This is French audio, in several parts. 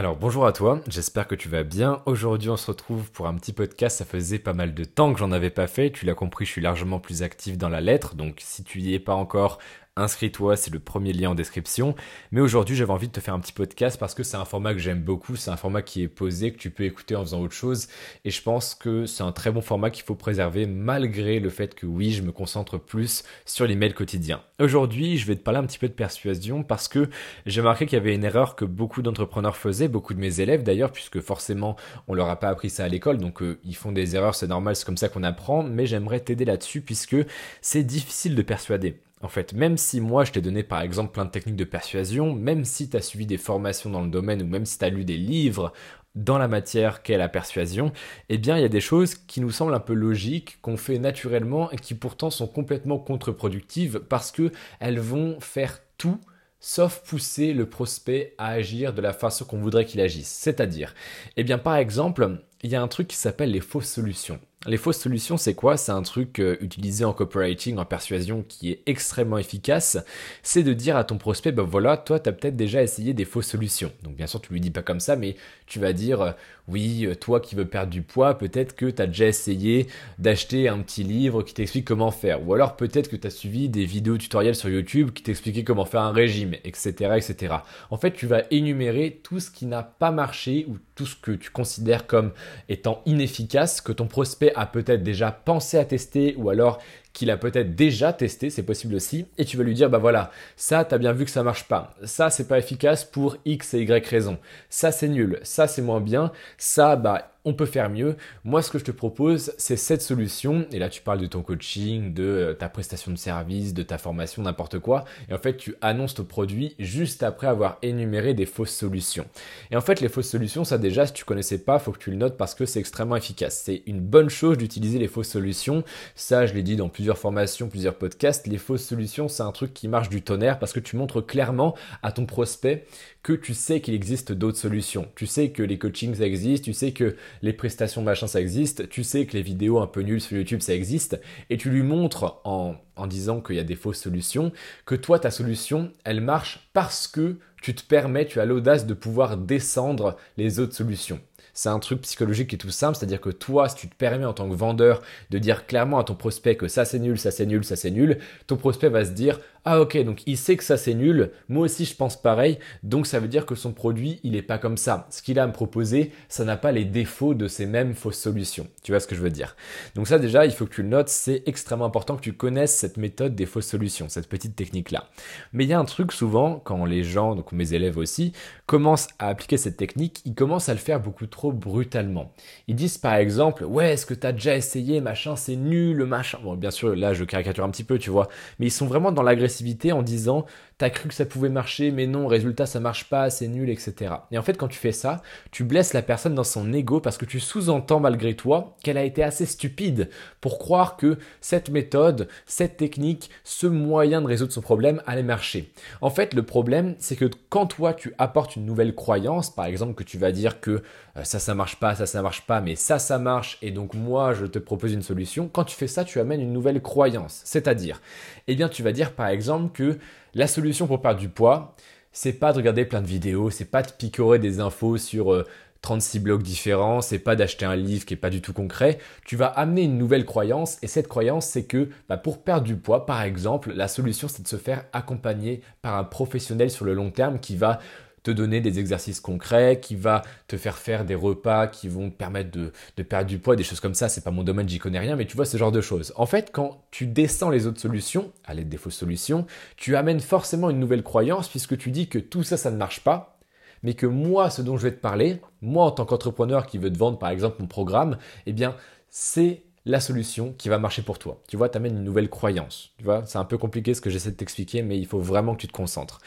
Alors bonjour à toi, j'espère que tu vas bien. Aujourd'hui on se retrouve pour un petit podcast, ça faisait pas mal de temps que j'en avais pas fait, tu l'as compris, je suis largement plus actif dans la lettre, donc si tu y es pas encore, inscris-toi, c'est le premier lien en description. Mais aujourd'hui, j'avais envie de te faire un petit podcast parce que c'est un format que j'aime beaucoup, c'est un format qui est posé, que tu peux écouter en faisant autre chose. Et je pense que c'est un très bon format qu'il faut préserver malgré le fait que oui, je me concentre plus sur l'email quotidien. Aujourd'hui, je vais te parler un petit peu de persuasion parce que j'ai remarqué qu'il y avait une erreur que beaucoup d'entrepreneurs faisaient, beaucoup de mes élèves d'ailleurs, puisque forcément, on leur a pas appris ça à l'école, donc euh, ils font des erreurs, c'est normal, c'est comme ça qu'on apprend, mais j'aimerais t'aider là-dessus puisque c'est difficile de persuader. En fait, même si moi je t'ai donné par exemple plein de techniques de persuasion, même si tu as suivi des formations dans le domaine ou même si tu lu des livres dans la matière qu'est la persuasion, eh bien il y a des choses qui nous semblent un peu logiques, qu'on fait naturellement et qui pourtant sont complètement contre-productives parce que elles vont faire tout sauf pousser le prospect à agir de la façon qu'on voudrait qu'il agisse. C'est-à-dire, eh bien par exemple, il y a un truc qui s'appelle les fausses solutions. Les fausses solutions, c'est quoi? C'est un truc euh, utilisé en copywriting, en persuasion, qui est extrêmement efficace. C'est de dire à ton prospect, ben voilà, toi, tu as peut-être déjà essayé des fausses solutions. Donc bien sûr, tu lui dis pas comme ça, mais tu vas dire, euh, oui, euh, toi qui veux perdre du poids, peut-être que tu as déjà essayé d'acheter un petit livre qui t'explique comment faire. Ou alors peut-être que tu as suivi des vidéos tutoriels sur YouTube qui t'expliquaient comment faire un régime, etc., etc. En fait, tu vas énumérer tout ce qui n'a pas marché ou tout ce que tu considères comme étant inefficace, que ton prospect a peut-être déjà pensé à tester ou alors qu'il a peut-être déjà testé, c'est possible aussi, et tu vas lui dire, bah voilà, ça, t'as bien vu que ça marche pas, ça, c'est pas efficace pour X et Y raison, ça, c'est nul, ça, c'est moins bien, ça, bah, on peut faire mieux. Moi, ce que je te propose, c'est cette solution. Et là, tu parles de ton coaching, de euh, ta prestation de service, de ta formation, n'importe quoi. Et en fait, tu annonces ton produit juste après avoir énuméré des fausses solutions. Et en fait, les fausses solutions, ça déjà, si tu connaissais pas, faut que tu le notes parce que c'est extrêmement efficace. C'est une bonne chose d'utiliser les fausses solutions. Ça, je l'ai dit dans plusieurs formations, plusieurs podcasts. Les fausses solutions, c'est un truc qui marche du tonnerre parce que tu montres clairement à ton prospect que tu sais qu'il existe d'autres solutions. Tu sais que les coachings ça existe, tu sais que les prestations machin ça existe, tu sais que les vidéos un peu nulles sur YouTube ça existe, et tu lui montres en, en disant qu'il y a des fausses solutions, que toi ta solution elle marche parce que tu te permets, tu as l'audace de pouvoir descendre les autres solutions. C'est un truc psychologique qui est tout simple, c'est-à-dire que toi, si tu te permets en tant que vendeur de dire clairement à ton prospect que ça c'est nul, ça c'est nul, ça c'est nul, ton prospect va se dire ah ok, donc il sait que ça c'est nul, moi aussi je pense pareil, donc ça veut dire que son produit il est pas comme ça. Ce qu'il a à me proposer, ça n'a pas les défauts de ces mêmes fausses solutions. Tu vois ce que je veux dire? Donc ça déjà, il faut que tu le notes, c'est extrêmement important que tu connaisses cette méthode des fausses solutions, cette petite technique là. Mais il y a un truc souvent, quand les gens, donc mes élèves aussi, commencent à appliquer cette technique, ils commencent à le faire beaucoup trop brutalement. Ils disent par exemple, ouais, est-ce que tu as déjà essayé, machin, c'est nul, machin. Bon, bien sûr, là je caricature un petit peu, tu vois, mais ils sont vraiment dans l'agressivité en disant t'as cru que ça pouvait marcher, mais non, résultat ça marche pas, c'est nul, etc. Et en fait, quand tu fais ça, tu blesses la personne dans son ego parce que tu sous-entends malgré toi qu'elle a été assez stupide pour croire que cette méthode, cette technique, ce moyen de résoudre son problème allait marcher. En fait, le problème, c'est que quand toi tu apportes une nouvelle croyance, par exemple que tu vas dire que euh, ça ça marche pas, ça ça marche pas, mais ça ça marche, et donc moi je te propose une solution. Quand tu fais ça, tu amènes une nouvelle croyance, c'est-à-dire, eh bien tu vas dire par exemple que la solution pour perdre du poids, c'est pas de regarder plein de vidéos, c'est pas de picorer des infos sur 36 euh, blogs différents, c'est pas d'acheter un livre qui est pas du tout concret. Tu vas amener une nouvelle croyance et cette croyance c'est que bah, pour perdre du poids, par exemple, la solution c'est de se faire accompagner par un professionnel sur le long terme qui va te donner des exercices concrets, qui va te faire faire des repas qui vont te permettre de, perdre du poids, des choses comme ça. C'est pas mon domaine, j'y connais rien, mais tu vois ce genre de choses. En fait, quand tu descends les autres solutions, à l'aide des fausses solutions, tu amènes forcément une nouvelle croyance puisque tu dis que tout ça, ça ne marche pas, mais que moi, ce dont je vais te parler, moi en tant qu'entrepreneur qui veut te vendre par exemple mon programme, eh bien, c'est la solution qui va marcher pour toi. Tu vois, tu amènes une nouvelle croyance. Tu vois, c'est un peu compliqué ce que j'essaie de t'expliquer, mais il faut vraiment que tu te concentres.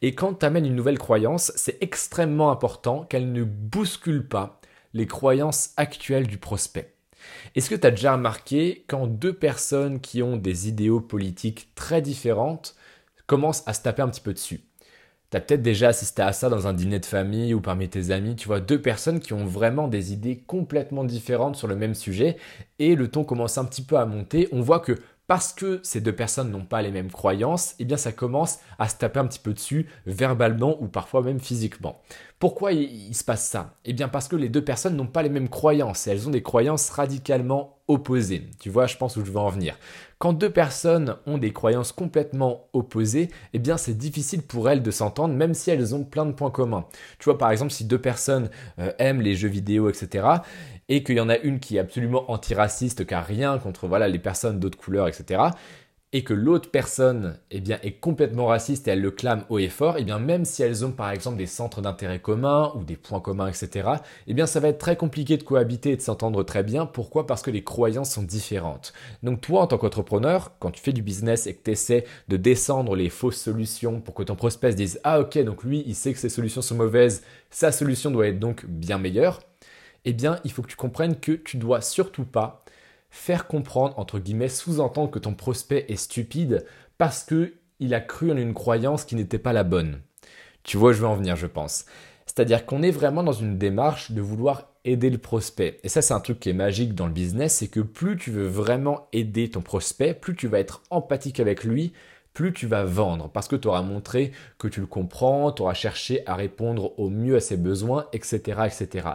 Et quand tu amènes une nouvelle croyance, c'est extrêmement important qu'elle ne bouscule pas les croyances actuelles du prospect. Est-ce que tu as déjà remarqué quand deux personnes qui ont des idéaux politiques très différentes commencent à se taper un petit peu dessus? Tu as peut-être déjà assisté à ça dans un dîner de famille ou parmi tes amis, tu vois, deux personnes qui ont vraiment des idées complètement différentes sur le même sujet et le ton commence un petit peu à monter. On voit que parce que ces deux personnes n'ont pas les mêmes croyances, eh bien ça commence à se taper un petit peu dessus verbalement ou parfois même physiquement. Pourquoi il, se passe ça? Eh bien parce que les deux personnes n'ont pas les mêmes croyances et elles ont des croyances radicalement opposées. Tu vois, je pense où je veux en venir. Quand deux personnes ont des croyances complètement opposées, eh bien c'est difficile pour elles de s'entendre même si elles ont plein de points communs. Tu vois, par exemple, si deux personnes euh, aiment les jeux vidéo, etc., et qu'il y en a une qui est absolument antiraciste, qui a rien contre voilà les personnes d'autres couleurs, etc et que l'autre personne eh bien, est complètement raciste et elle le clame haut et fort, eh bien, même si elles ont par exemple des centres d'intérêt communs ou des points communs, etc., eh bien, ça va être très compliqué de cohabiter et de s'entendre très bien. Pourquoi? Parce que les croyances sont différentes. Donc toi, en tant qu'entrepreneur, quand tu fais du business et que tu essaies de descendre les fausses solutions pour que ton prospect se dise « Ah ok, donc lui, il sait que ses solutions sont mauvaises, sa solution doit être donc bien meilleure », eh bien, il faut que tu comprennes que tu dois surtout pas faire comprendre, entre guillemets, sous-entendre que ton prospect est stupide parce que il a cru en une croyance qui n'était pas la bonne. Tu vois, je veux en venir, je pense. C'est-à-dire qu'on est vraiment dans une démarche de vouloir aider le prospect. Et ça, c'est un truc qui est magique dans le business, c'est que plus tu veux vraiment aider ton prospect, plus tu vas être empathique avec lui, plus tu vas vendre parce que tu auras montré que tu le comprends, tu auras cherché à répondre au mieux à ses besoins, etc. etc.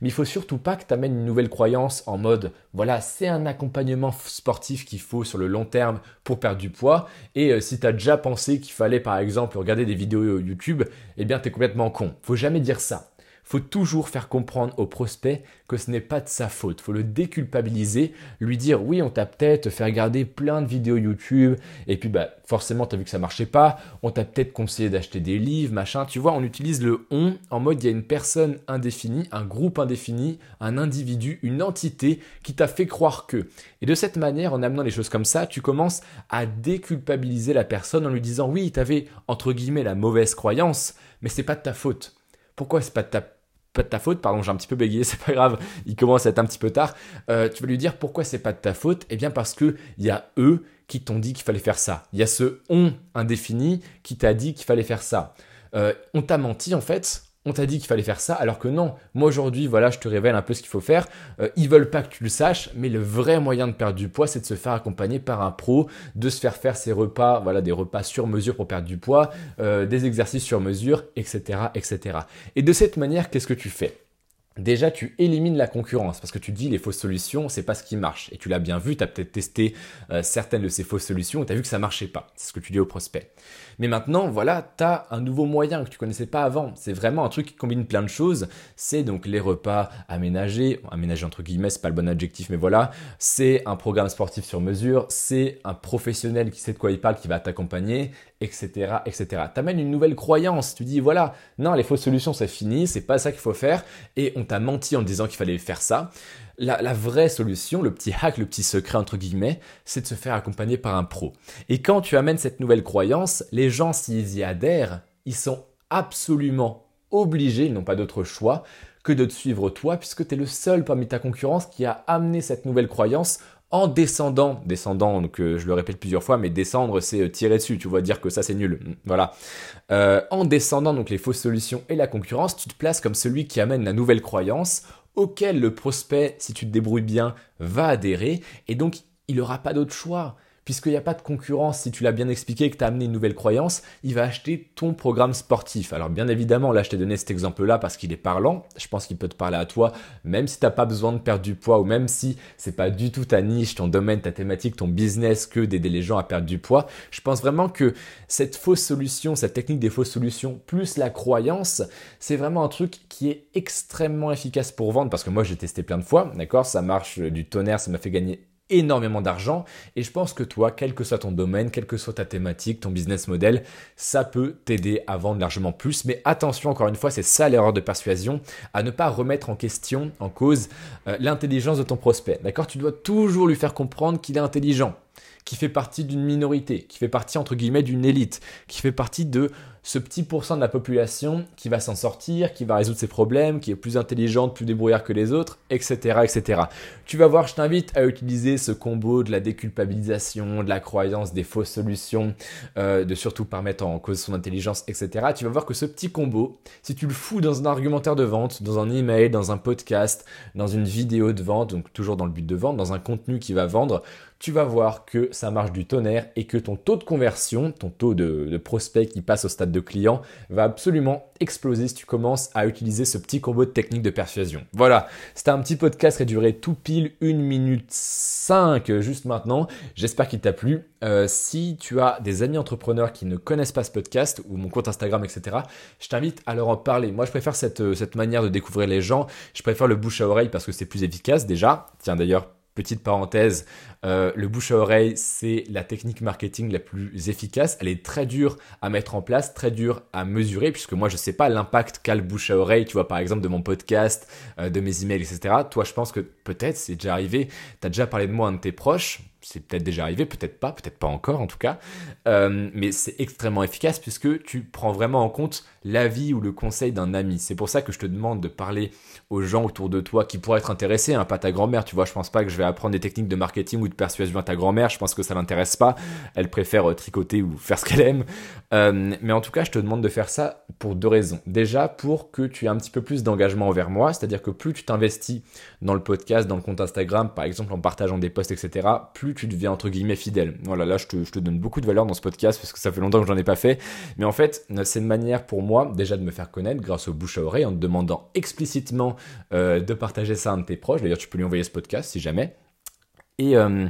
Mais il faut surtout pas que tu une nouvelle croyance en mode voilà, c'est un accompagnement sportif qu'il faut sur le long terme pour perdre du poids. Et euh, si tu as déjà pensé qu'il fallait par exemple regarder des vidéos YouTube, eh bien tu es complètement con. Faut jamais dire ça faut toujours faire comprendre au prospect que ce n'est pas de sa faute. Faut le déculpabiliser, lui dire oui, on t'a peut-être fait regarder plein de vidéos YouTube et puis bah forcément t'as vu que ça marchait pas, on t'a peut-être conseillé d'acheter des livres, machin. Tu vois, on utilise le on en mode il y a une personne indéfinie, un groupe indéfini, un individu, une entité qui t'a fait croire que. Et de cette manière, en amenant les choses comme ça, tu commences à déculpabiliser la personne en lui disant oui, t'avais entre guillemets la mauvaise croyance, mais c'est pas de ta faute. Pourquoi c'est pas de ta pas de ta faute, pardon, j'ai un petit peu bégayé, c'est pas grave, il commence à être un petit peu tard. Euh, tu vas lui dire pourquoi c'est pas de ta faute? Eh bien parce que il y a eux qui t'ont dit qu'il fallait faire ça. Il y a ce on indéfini qui t'a dit qu'il fallait faire ça. Euh, on t'a menti en fait on t'a dit qu'il fallait faire ça, alors que non. Moi aujourd'hui, voilà, je te révèle un peu ce qu'il faut faire. Euh, ils veulent pas que tu le saches, mais le vrai moyen de perdre du poids, c'est de se faire accompagner par un pro, de se faire faire ses repas, voilà, des repas sur mesure pour perdre du poids, euh, des exercices sur mesure, etc., etc. Et de cette manière, qu'est-ce que tu fais? Déjà, tu élimines la concurrence parce que tu dis les fausses solutions, c'est pas ce qui marche. Et tu l'as bien vu, tu as peut-être testé euh, certaines de ces fausses solutions et tu as vu que ça marchait pas. C'est ce que tu dis au prospect. Mais maintenant, voilà, tu as un nouveau moyen que tu connaissais pas avant. C'est vraiment un truc qui combine plein de choses. C'est donc les repas aménagés, aménagés entre guillemets, c'est pas le bon adjectif, mais voilà. C'est un programme sportif sur mesure, c'est un professionnel qui sait de quoi il parle, qui va t'accompagner, etc., etc. T'amènes une nouvelle croyance. Tu dis voilà, non, les fausses solutions c'est fini, c'est pas ça qu'il faut faire, et t'a menti en disant qu'il fallait faire ça. La, la, vraie solution, le petit hack, le petit secret entre guillemets, c'est de se faire accompagner par un pro. Et quand tu amènes cette nouvelle croyance, les gens s'ils y adhèrent, ils sont absolument obligés, ils n'ont pas d'autre choix que de te suivre toi, puisque tu es le seul parmi ta concurrence qui a amené cette nouvelle croyance en descendant, descendant, donc je le répète plusieurs fois, mais descendre c'est euh, tirer dessus, tu vois, dire que ça c'est nul, mm, voilà. Euh, en descendant donc les fausses solutions et la concurrence, tu te places comme celui qui amène la nouvelle croyance auquel le prospect, si tu te débrouilles bien, va adhérer, et donc il n'aura pas d'autre choix puisqu'il n'y a pas de concurrence, si tu l'as bien expliqué, que tu as amené une nouvelle croyance, il va acheter ton programme sportif. Alors bien évidemment, là je t'ai donné cet exemple-là parce qu'il est parlant, je pense qu'il peut te parler à toi, même si tu n'as pas besoin de perdre du poids ou même si c'est pas du tout ta niche, ton domaine, ta thématique, ton business que d'aider les gens à perdre du poids. Je pense vraiment que cette fausse solution, cette technique des fausses solutions, plus la croyance, c'est vraiment un truc qui est extrêmement efficace pour vendre parce que moi j'ai testé plein de fois, d'accord, ça marche du tonnerre, ça m'a fait gagner énormément d'argent et je pense que toi, quel que soit ton domaine, quelle que soit ta thématique, ton business model, ça peut t'aider à vendre largement plus. Mais attention, encore une fois, c'est ça l'erreur de persuasion, à ne pas remettre en question, en cause, euh, l'intelligence de ton prospect. D'accord? Tu dois toujours lui faire comprendre qu'il est intelligent, qu'il fait partie d'une minorité, qu'il fait partie entre guillemets d'une élite, qui fait partie de ce petit pourcent de la population qui va s'en sortir, qui va résoudre ses problèmes, qui est plus intelligente, plus débrouillard que les autres, etc., etc. Tu vas voir, je t'invite à utiliser ce combo de la déculpabilisation, de la croyance, des fausses solutions, euh, de surtout pas mettre en cause son intelligence, etc. Tu vas voir que ce petit combo, si tu le fous dans un argumentaire de vente, dans un email, dans un podcast, dans une vidéo de vente, donc toujours dans le but de vente, dans un contenu qui va vendre, tu vas voir que ça marche du tonnerre et que ton taux de conversion, ton taux de, de prospect qui passe au stade de client va absolument exploser si tu commences à utiliser ce petit combo de techniques de persuasion. Voilà, c'était un petit podcast qui a duré tout pile 1 minute 5 juste maintenant. J'espère qu'il t'a plu. Euh, si tu as des amis entrepreneurs qui ne connaissent pas ce podcast ou mon compte Instagram, etc., je t'invite à leur en parler. Moi, je préfère cette, euh, cette manière de découvrir les gens. Je préfère le bouche à oreille parce que c'est plus efficace déjà. Tiens, d'ailleurs, Petite parenthèse, euh, le bouche à oreille, c'est la technique marketing la plus efficace. Elle est très dure à mettre en place, très dure à mesurer, puisque moi, je ne sais pas l'impact qu'a le bouche à oreille, tu vois, par exemple, de mon podcast, euh, de mes emails, etc. Toi, je pense que peut-être, c'est déjà arrivé, tu as déjà parlé de moi à de tes proches, c'est peut-être déjà arrivé, peut-être pas, peut-être pas encore en tout cas, euh, mais c'est extrêmement efficace puisque tu prends vraiment en compte l'avis ou le conseil d'un ami. C'est pour ça que je te demande de parler aux gens autour de toi qui pourraient être intéressés, hein, pas ta grand-mère, tu vois, je pense pas que je vais apprendre des techniques de marketing ou de persuasion à ta grand-mère, je pense que ça l'intéresse pas, elle préfère euh, tricoter ou faire ce qu'elle aime, euh, mais en tout cas je te demande de faire ça pour deux raisons. Déjà pour que tu aies un petit peu plus d'engagement envers moi, c'est-à-dire que plus tu t'investis dans le podcast, dans le compte Instagram, par exemple en partageant des posts, etc., plus tu deviens entre guillemets fidèle. Voilà, là je te, donne beaucoup de valeur dans ce podcast parce que ça fait longtemps que j'en ai pas fait. Mais en fait, c'est une manière pour moi déjà de me faire connaître grâce au bouche à oreille en te demandant explicitement euh, de partager ça à un de tes proches. D'ailleurs, tu peux lui envoyer ce podcast si jamais. Et, euh,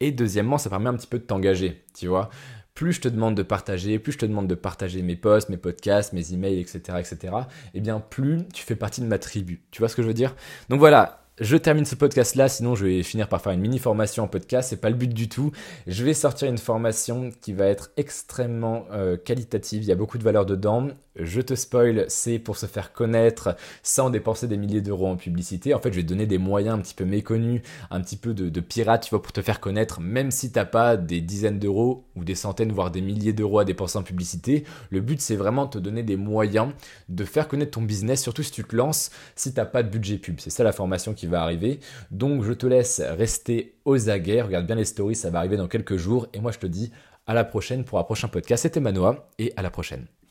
et deuxièmement, ça permet un petit peu de t'engager, tu vois plus je te demande de partager, plus je te demande de partager mes posts, mes podcasts, mes emails, etc., etc., et eh bien plus tu fais partie de ma tribu. Tu vois ce que je veux dire? Donc voilà, je termine ce podcast là, sinon je vais finir par faire une mini formation en podcast, c'est pas le but du tout. Je vais sortir une formation qui va être extrêmement euh, qualitative, il y a beaucoup de valeur dedans. Je te spoil, c'est pour se faire connaître sans dépenser des milliers d'euros en publicité. En fait, je vais te donner des moyens un petit peu méconnus, un petit peu de, de pirate, tu vois, pour te faire connaître, même si t'as pas des dizaines d'euros ou des centaines, voire des milliers d'euros à dépenser en publicité. Le but, c'est vraiment de te donner des moyens de faire connaître ton business, surtout si tu te lances, si t'as pas de budget pub. C'est ça la formation va arriver. Donc, je te laisse rester aux aguets. Regarde bien les stories, ça va arriver dans quelques jours. Et moi, je te dis à la prochaine pour un prochain podcast. C'était Manoa et à la prochaine.